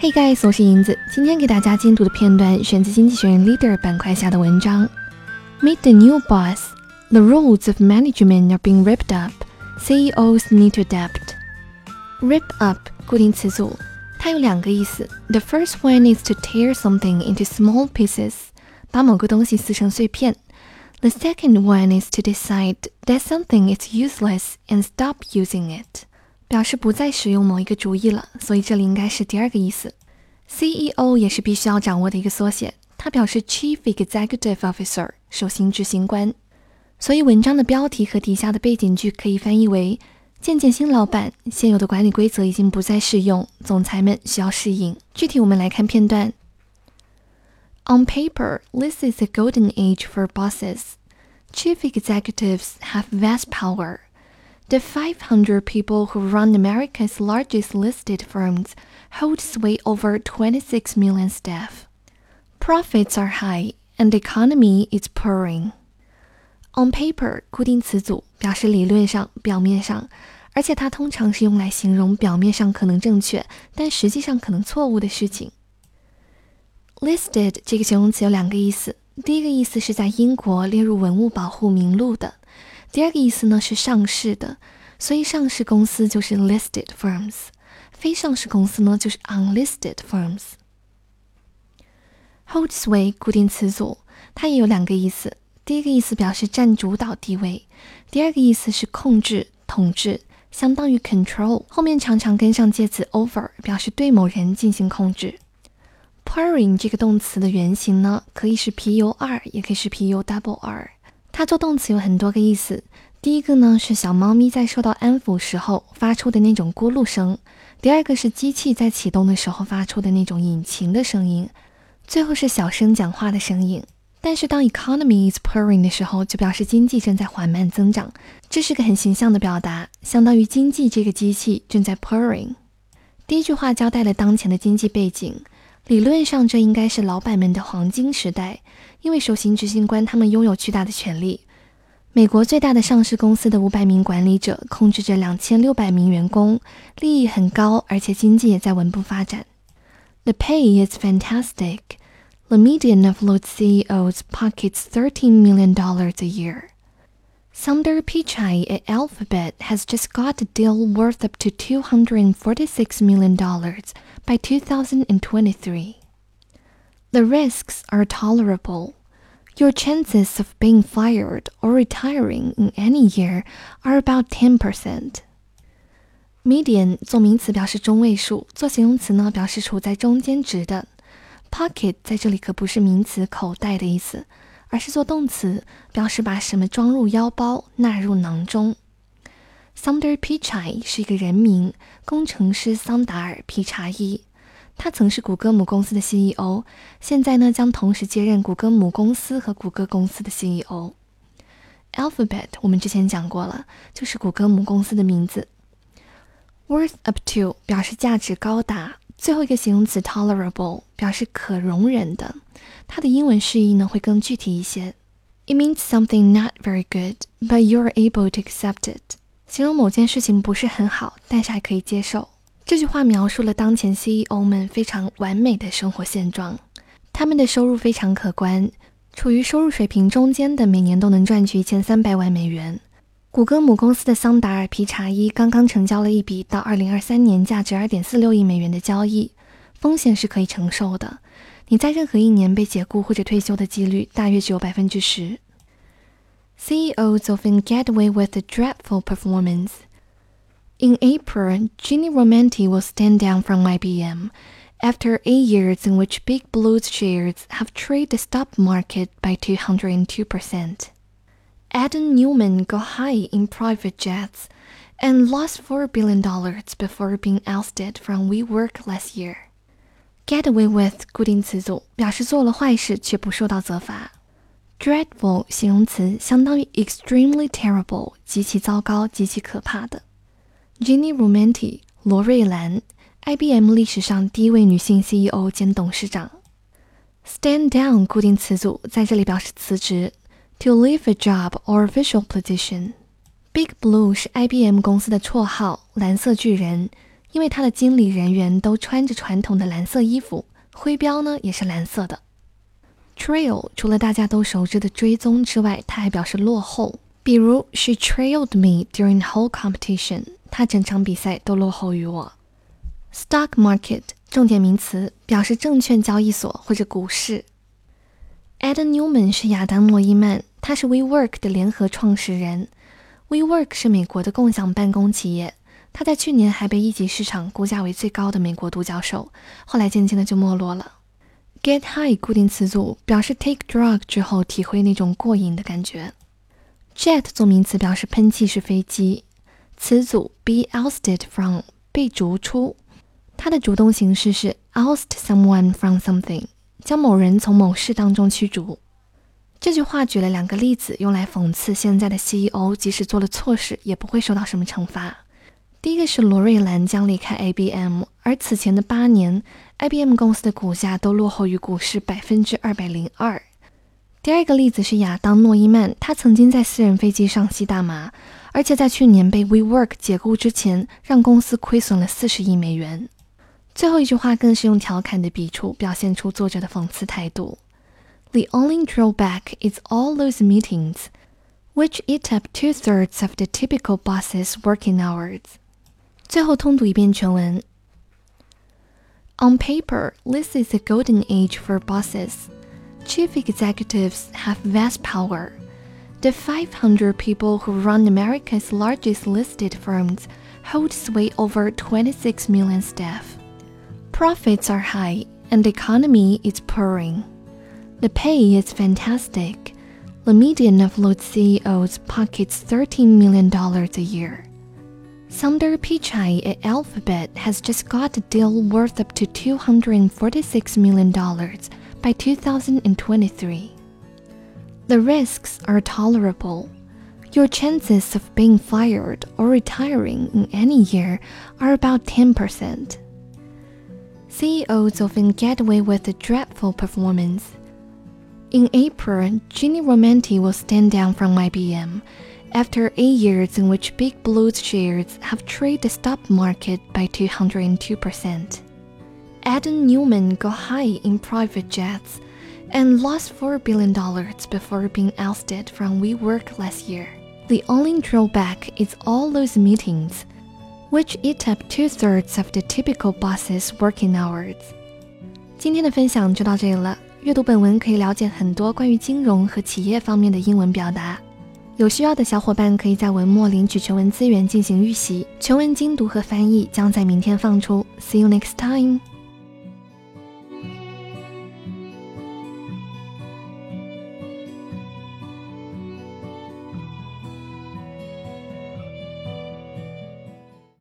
Hey guys，我是银子。今天给大家精读的片段选自《经济学人》Leader 板块下的文章。Meet the new boss. The rules of management are being ripped up. CEOs need to adapt. Rip up 固定词组，它有两个意思。The first one is to tear something into small pieces，把某个东西撕成碎片。The second one is to decide that something is useless and stop using it。 表示不再使用某一个主意了，所以这里应该是第二个意思。CEO 也是必须要掌握的一个缩写，它表示 Chief Executive Officer，首席执行官。所以文章的标题和底下的背景句可以翻译为：见见新老板，现有的管理规则已经不再适用，总裁们需要适应。具体我们来看片段。On paper, this is a golden age for bosses. Chief executives have vast power. The 500 people who run America's largest listed firms hold sway over 26 million staff. Profits are high and the economy is purring. On paper 固定词组表示理论上、表面上，而且它通常是用来形容表面上可能正确，但实际上可能错误的事情。Listed 这个形容词有两个意思，第一个意思是在英国列入文物保护名录的。 第二个意思呢是上市的，所以上市公司就是 listed firms，非上市公司呢就是 unlisted firms。Hold sway 固定词组，它也有两个意思，第一个意思表示占主导地位，第二个意思是控制、统治，相当于 control，后面常常跟上介词 over，表示对某人进行控制。Purring 这个动词的原型呢，可以是 p u r，也可以是 p u double r。它做动词有很多个意思。第一个呢是小猫咪在受到安抚时候发出的那种咕噜声；第二个是机器在启动的时候发出的那种引擎的声音；最后是小声讲话的声音。但是当 economy is purring 的时候，就表示经济正在缓慢增长，这是个很形象的表达，相当于经济这个机器正在 purring。第一句话交代了当前的经济背景，理论上这应该是老板们的黄金时代。因为首席执行官他们拥有巨大的权力。美国最大的上市公司的五百名管理者控制着两千六百名员工，利益很高，而且经济也在稳步发展。The pay is fantastic. The median of those CEOs pockets thirteen million dollars a year. Sundar Pichai at Alphabet has just got a deal worth up to $246 million by 2023. The risks are tolerable. Your chances of being fired or retiring in any year are about 10%. Median 做名词表示中位数，做形容词呢表示处在中间值的。Pocket 在这里可不是名词口袋的意思，而是做动词，表示把什么装入腰包、纳入囊中。Sundar Pichai 是一个人名，工程师桑达尔·皮查伊。 他曾是谷歌母公司的 CEO，现在呢将同时接任谷歌母公司和谷歌公司的 CEO。Alphabet 我们之前讲过了，就是谷歌母公司的名字。Worth up to 表示价值高达，最后一个形容词 tolerable 表示可容忍的，它的英文释义呢会更具体一些。It means something not very good, but you are able to accept it，形容某件事情不是很好，但是还可以接受。这句话描述了当前 CEO 们非常完美的生活现状，他们的收入非常可观，处于收入水平中间的，每年都能赚取一千三百万美元。谷歌母公司的桑达尔·皮查伊刚刚成交了一笔到二零二三年价值二点四六亿美元的交易，风险是可以承受的。你在任何一年被解雇或者退休的几率大约只有百分之十。CEOs often get away with a dreadful performance. In April, Ginni Rometty will stand down from IBM after eight years in which Big Blue's shares have traded the stock market by 202%. Adam Neumann got high in private jets and lost $4 billion before being ousted from WeWork last year. Get away with 固定词组表示做了坏事却不受到责罚。Dreadful 形容词相当于 extremely terrible terrible，极其糟糕、极其可怕的。Ginny Romanti 罗瑞兰，IBM 历史上第一位女性 CEO 兼董事长。Stand down 固定词组在这里表示辞职，to leave a job or official position。Big Blue 是 IBM 公司的绰号，蓝色巨人。因为它的经理人员都穿着传统的蓝色衣服，徽标呢也是蓝色的。Trail 除了大家都熟知的追踪之外，它还表示落后。比如，She trailed me during whole competition。他整场比赛都落后于我。Stock market 重点名词，表示证券交易所或者股市。Adam Newman 是亚当诺伊曼，他是 WeWork 的联合创始人。WeWork 是美国的共享办公企业，他在去年还被一级市场估价为最高的美国独角兽，后来渐渐的就没落了。Get high 固定词组表示 take drug 之后体会那种过瘾的感觉。Jet 做名词表示喷气式飞机。词组 be ousted from 被逐出，它的主动形式是 oust someone from something，将某人从某事当中驱逐。这句话举了两个例子，用来讽刺现在的 CEO 即使做了错事，也不会受到什么惩罚。第一个是罗瑞兰将离开 IBM，而此前的八年，IBM 公司的股价都落后于股市百分之二百零二。第二个例子是亚当诺伊曼，他曾经在私人飞机上吸大麻，而且在去年被 WeWork 解雇之前，让公司亏损了四十亿美元。最后一句话更是用调侃的笔触，表现出作者的讽刺态度。The only drawback is all those meetings, which eat up two thirds of the typical boss's working hours. 最后通读一遍全文。On paper, this is a golden age for bosses. Chief executives have vast power. The 500 people who run America's largest listed firms hold sway over 26 million staff. Profits are high and the economy is purring. The pay is fantastic. The median of those CEOs pockets $13 million a year. Sundar Pichai at Alphabet has just got a deal worth up to $246 million by 2023. The risks are tolerable. Your chances of being fired or retiring in any year are about 10%. CEOs often get away with a dreadful performance. In April, Ginni Rometty will stand down from IBM after eight years in which Big Blue's shares have traded the stock market by 202%. Adam Neumann got high in private jets and lost $4 billion before being ousted from WeWork last year. The only drawback is all those meetings, which eat up two thirds of the typical boss's working hours. 今天的分享就到这里了。阅读本文可以了解很多关于金融和企业方面的英文表达。有需要的小伙伴可以在文末领取全文资源进行预习，全文精读和翻译将在明天放出。See you next time.